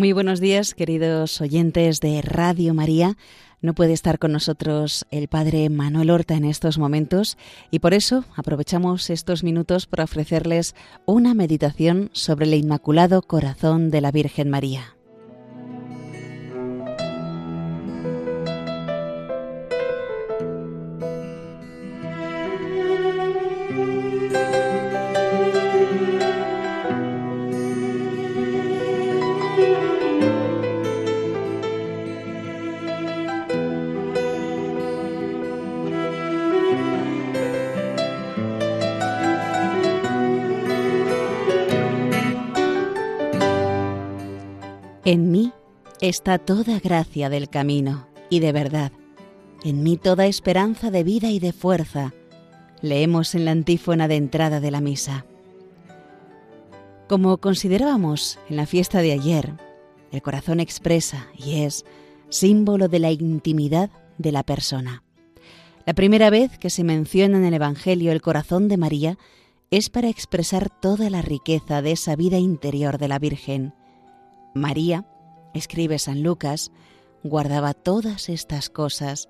Muy buenos días, queridos oyentes de Radio María. No puede estar con nosotros el Padre Manuel Horta en estos momentos y por eso aprovechamos estos minutos para ofrecerles una meditación sobre el Inmaculado Corazón de la Virgen María. Está toda gracia del camino y de verdad. En mí toda esperanza de vida y de fuerza. Leemos en la antífona de entrada de la misa. Como considerábamos en la fiesta de ayer, el corazón expresa y es símbolo de la intimidad de la persona. La primera vez que se menciona en el Evangelio el corazón de María es para expresar toda la riqueza de esa vida interior de la Virgen María, escribe San Lucas, guardaba todas estas cosas,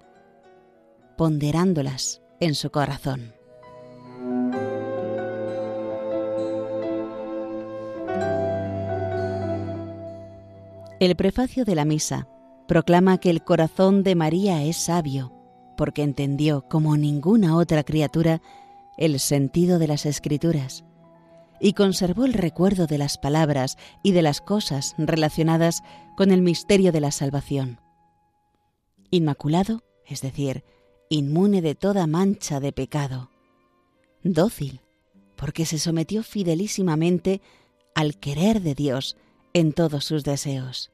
ponderándolas en su corazón. El prefacio de la misa proclama que el corazón de María es sabio, porque entendió como ninguna otra criatura el sentido de las escrituras y conservó el recuerdo de las palabras y de las cosas relacionadas con el misterio de la salvación. Inmaculado, es decir, inmune de toda mancha de pecado. Dócil, porque se sometió fidelísimamente al querer de Dios en todos sus deseos.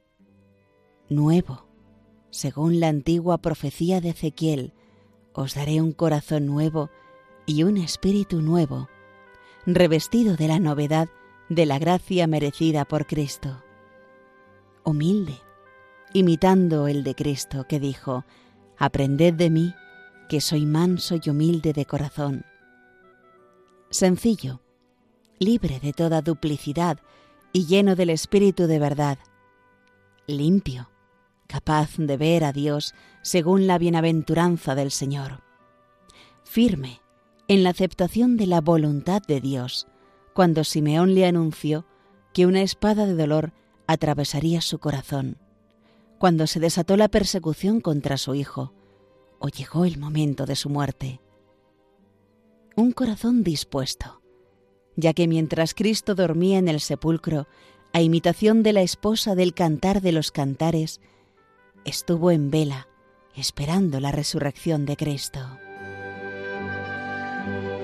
Nuevo, según la antigua profecía de Ezequiel, os daré un corazón nuevo y un espíritu nuevo revestido de la novedad de la gracia merecida por Cristo. Humilde, imitando el de Cristo que dijo, Aprended de mí, que soy manso y humilde de corazón. Sencillo, libre de toda duplicidad y lleno del Espíritu de verdad. Limpio, capaz de ver a Dios según la bienaventuranza del Señor. Firme, en la aceptación de la voluntad de Dios, cuando Simeón le anunció que una espada de dolor atravesaría su corazón, cuando se desató la persecución contra su hijo, o llegó el momento de su muerte. Un corazón dispuesto, ya que mientras Cristo dormía en el sepulcro, a imitación de la esposa del cantar de los cantares, estuvo en vela, esperando la resurrección de Cristo. Bye.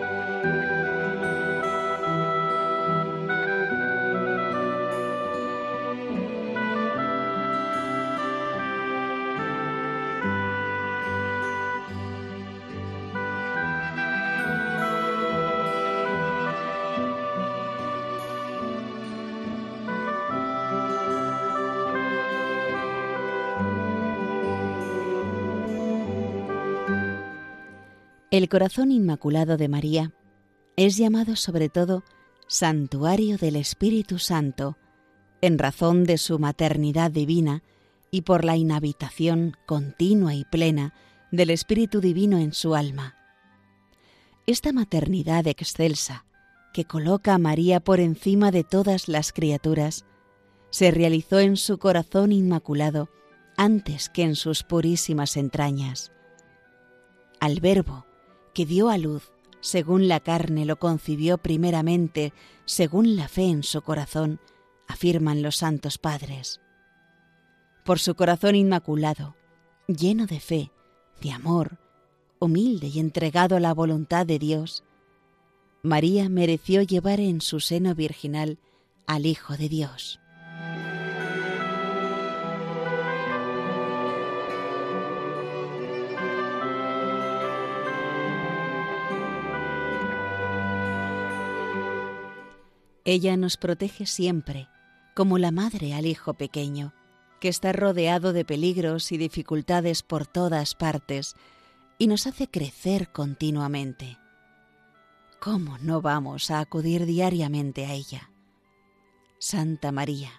El corazón inmaculado de María es llamado sobre todo santuario del Espíritu Santo, en razón de su maternidad divina y por la inhabitación continua y plena del Espíritu Divino en su alma. Esta maternidad excelsa, que coloca a María por encima de todas las criaturas, se realizó en su corazón inmaculado antes que en sus purísimas entrañas. Al Verbo, que dio a luz, según la carne lo concibió primeramente, según la fe en su corazón, afirman los santos padres. Por su corazón inmaculado, lleno de fe, de amor, humilde y entregado a la voluntad de Dios, María mereció llevar en su seno virginal al Hijo de Dios. Ella nos protege siempre, como la madre al hijo pequeño, que está rodeado de peligros y dificultades por todas partes, y nos hace crecer continuamente. ¿Cómo no vamos a acudir diariamente a ella? Santa María,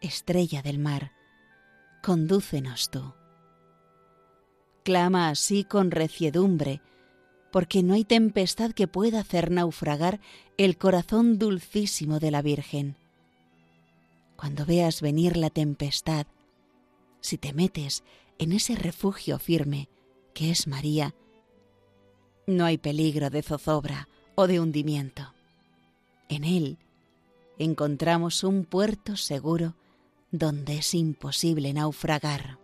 estrella del mar, condúcenos tú. Clama así con reciedumbre, porque no hay tempestad que pueda hacer naufragar el corazón dulcísimo de la Virgen. Cuando veas venir la tempestad, si te metes en ese refugio firme que es María, no hay peligro de zozobra o de hundimiento. En él encontramos un puerto seguro donde es imposible naufragar.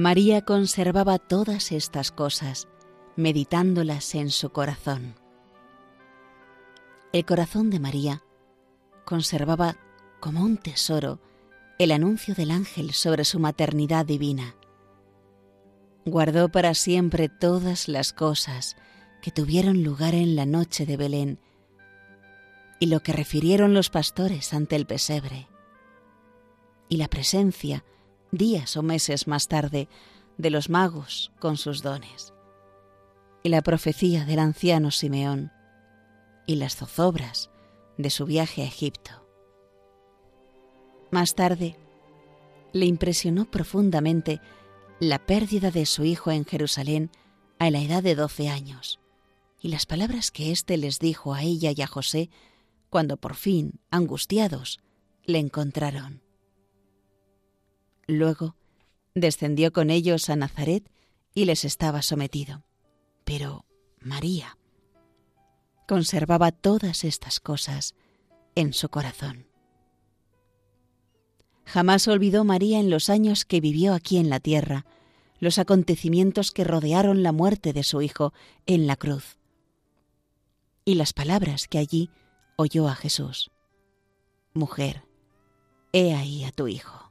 María conservaba todas estas cosas, meditándolas en su corazón. El corazón de María conservaba como un tesoro el anuncio del ángel sobre su maternidad divina. Guardó para siempre todas las cosas que tuvieron lugar en la noche de Belén y lo que refirieron los pastores ante el pesebre, y la presencia días o meses más tarde, de los magos con sus dones, y la profecía del anciano Simeón, y las zozobras de su viaje a Egipto. Más tarde, le impresionó profundamente la pérdida de su hijo en Jerusalén a la edad de doce años, y las palabras que éste les dijo a ella y a José cuando por fin, angustiados, le encontraron. Luego descendió con ellos a Nazaret y les estaba sometido. Pero María conservaba todas estas cosas en su corazón. Jamás olvidó María en los años que vivió aquí en la tierra los acontecimientos que rodearon la muerte de su hijo en la cruz y las palabras que allí oyó a Jesús. Mujer, he ahí a tu hijo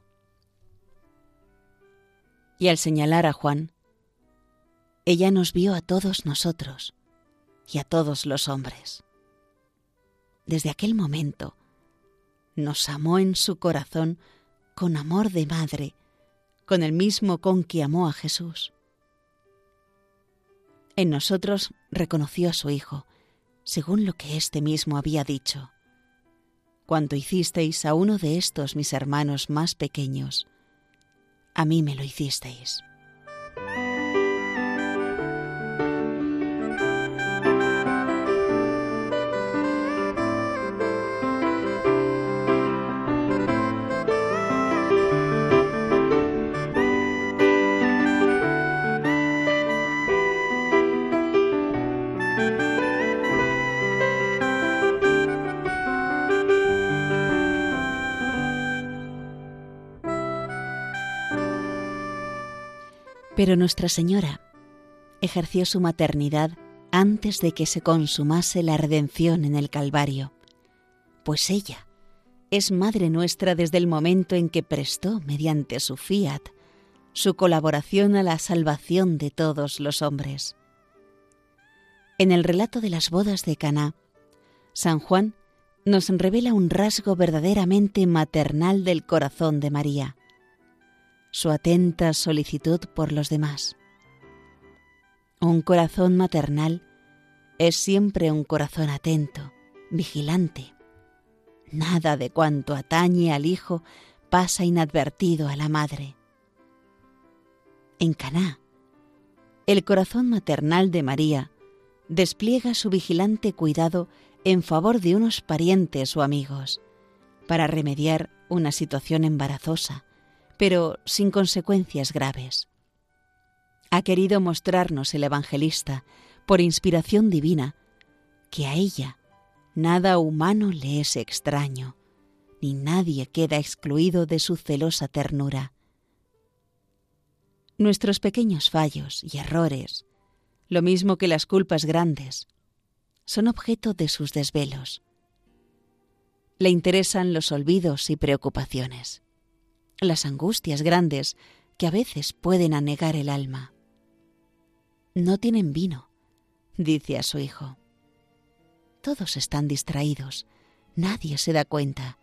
y al señalar a Juan, ella nos vio a todos nosotros y a todos los hombres. Desde aquel momento nos amó en su corazón con amor de madre, con el mismo con que amó a Jesús. En nosotros reconoció a su Hijo, según lo que éste mismo había dicho. Cuanto hicisteis a uno de estos mis hermanos más pequeños, a mí me lo hicisteis. Pero Nuestra Señora ejerció su maternidad antes de que se consumase la redención en el Calvario, pues ella es Madre nuestra desde el momento en que prestó, mediante su fiat, su colaboración a la salvación de todos los hombres. En el relato de las bodas de Caná, San Juan nos revela un rasgo verdaderamente maternal del corazón de María su atenta solicitud por los demás. Un corazón maternal es siempre un corazón atento, vigilante. Nada de cuanto atañe al hijo pasa inadvertido a la madre. En Caná, el corazón maternal de María despliega su vigilante cuidado en favor de unos parientes o amigos, para remediar una situación embarazosa, pero sin consecuencias graves. Ha querido mostrarnos el evangelista, por inspiración divina, que a ella nada humano le es extraño, ni nadie queda excluido de su celosa ternura. Nuestros pequeños fallos y errores lo mismo que las culpas grandes, son objeto de sus desvelos. Le interesan los olvidos y preocupaciones, las angustias grandes que a veces pueden anegar el alma. No tienen vino, dice a su hijo. Todos están distraídos, nadie se da cuenta.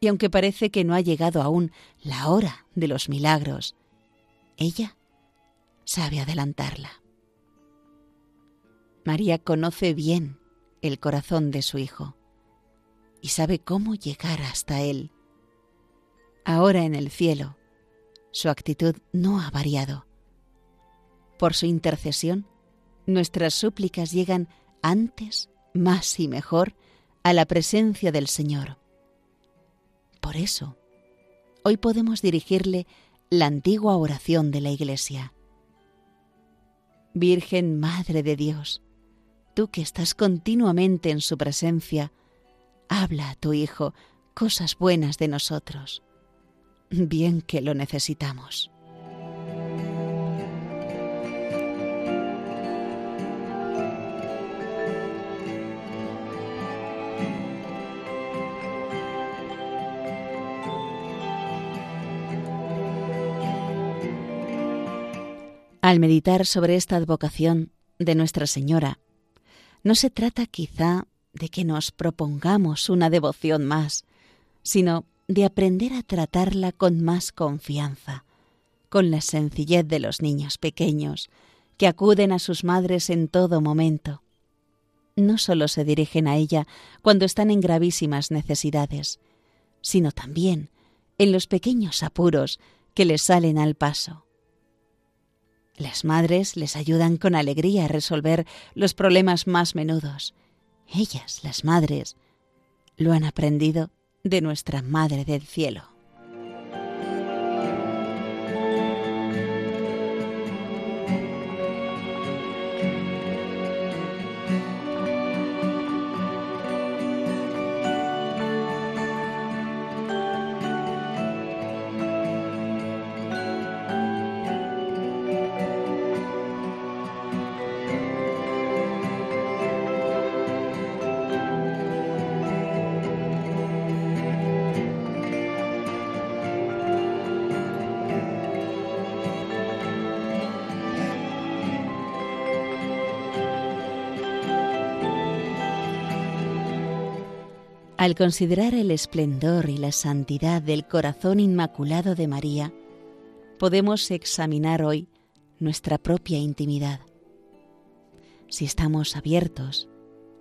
Y aunque parece que no ha llegado aún la hora de los milagros, ella sabe adelantarla. María conoce bien el corazón de su hijo y sabe cómo llegar hasta él. Ahora en el cielo, su actitud no ha variado. Por su intercesión, nuestras súplicas llegan antes, más y mejor a la presencia del Señor. Por eso, hoy podemos dirigirle la antigua oración de la Iglesia. Virgen Madre de Dios, tú que estás continuamente en su presencia, habla a tu Hijo cosas buenas de nosotros, bien que lo necesitamos. Al meditar sobre esta advocación de Nuestra Señora, no se trata quizá de que nos propongamos una devoción más, sino de aprender a tratarla con más confianza, con la sencillez de los niños pequeños, que acuden a sus madres en todo momento. No solo se dirigen a ella cuando están en gravísimas necesidades, sino también en los pequeños apuros que les salen al paso. Las madres les ayudan con alegría a resolver los problemas más menudos. Ellas, las madres, lo han aprendido de nuestra Madre del Cielo. Al considerar el esplendor y la santidad del corazón inmaculado de María, podemos examinar hoy nuestra propia intimidad. Si estamos abiertos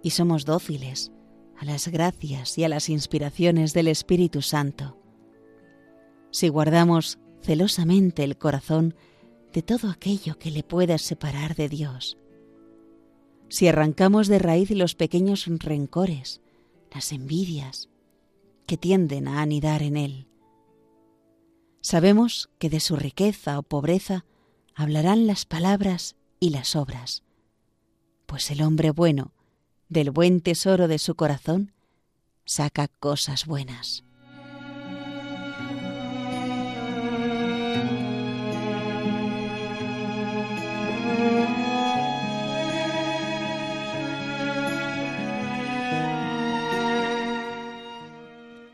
y somos dóciles a las gracias y a las inspiraciones del Espíritu Santo, si guardamos celosamente el corazón de todo aquello que le pueda separar de Dios, si arrancamos de raíz los pequeños rencores, las envidias que tienden a anidar en él. Sabemos que de su riqueza o pobreza hablarán las palabras y las obras, pues el hombre bueno, del buen tesoro de su corazón, saca cosas buenas.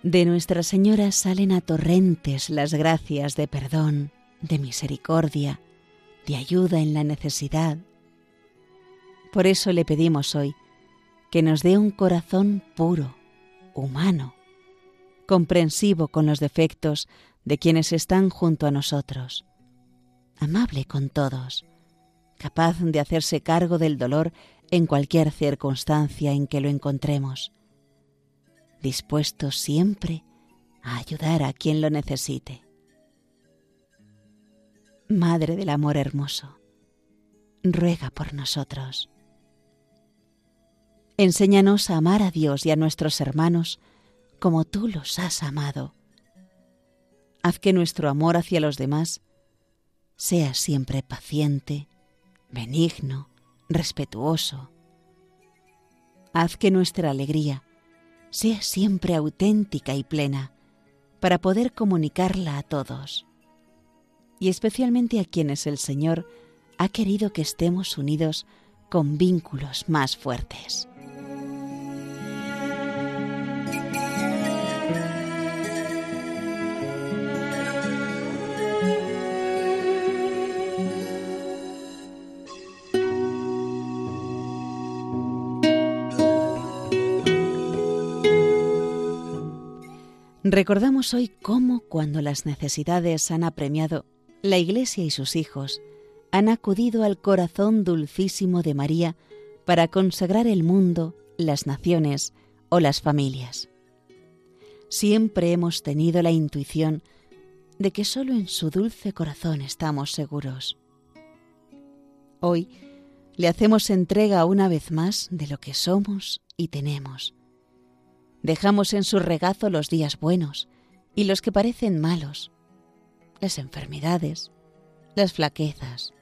De Nuestra Señora salen a torrentes las gracias de perdón, de misericordia, de ayuda en la necesidad. Por eso le pedimos hoy que nos dé un corazón puro, humano, comprensivo con los defectos de quienes están junto a nosotros, amable con todos, capaz de hacerse cargo del dolor en cualquier circunstancia en que lo encontremos dispuesto siempre a ayudar a quien lo necesite. Madre del Amor Hermoso, ruega por nosotros. Enséñanos a amar a Dios y a nuestros hermanos como tú los has amado. Haz que nuestro amor hacia los demás sea siempre paciente, benigno, respetuoso. Haz que nuestra alegría sea siempre auténtica y plena, para poder comunicarla a todos, y especialmente a quienes el Señor ha querido que estemos unidos con vínculos más fuertes. Recordamos hoy cómo cuando las necesidades han apremiado, la Iglesia y sus hijos han acudido al corazón dulcísimo de María para consagrar el mundo, las naciones o las familias. Siempre hemos tenido la intuición de que solo en su dulce corazón estamos seguros. Hoy le hacemos entrega una vez más de lo que somos y tenemos Dejamos en su regazo los días buenos y los que parecen malos, las enfermedades, las flaquezas,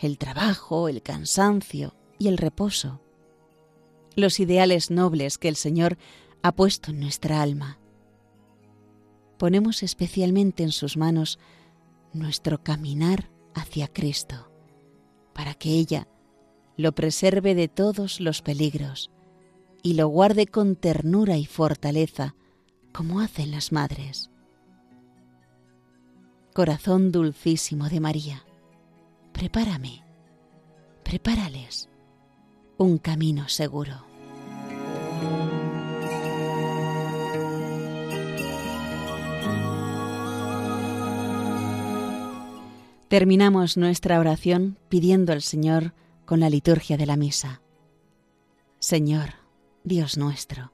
el trabajo, el cansancio y el reposo, los ideales nobles que el Señor ha puesto en nuestra alma. Ponemos especialmente en sus manos nuestro caminar hacia Cristo, para que ella lo preserve de todos los peligros y lo guarde con ternura y fortaleza, como hacen las madres. Corazón dulcísimo de María, prepárame, prepárales un camino seguro. Terminamos nuestra oración pidiendo al Señor con la liturgia de la misa. Señor, Dios nuestro,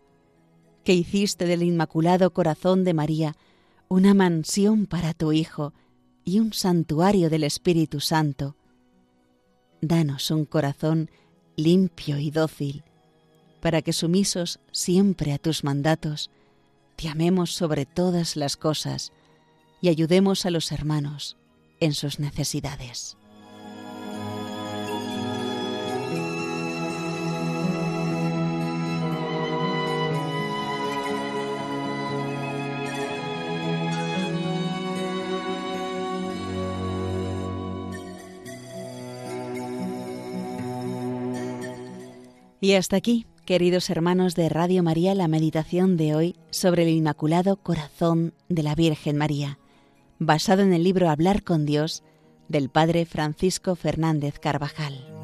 que hiciste del Inmaculado Corazón de María una mansión para tu Hijo y un santuario del Espíritu Santo, danos un corazón limpio y dócil, para que sumisos siempre a tus mandatos, te amemos sobre todas las cosas y ayudemos a los hermanos en sus necesidades. Y hasta aquí, queridos hermanos de Radio María, la meditación de hoy sobre el Inmaculado Corazón de la Virgen María, basado en el libro Hablar con Dios del Padre Francisco Fernández Carvajal.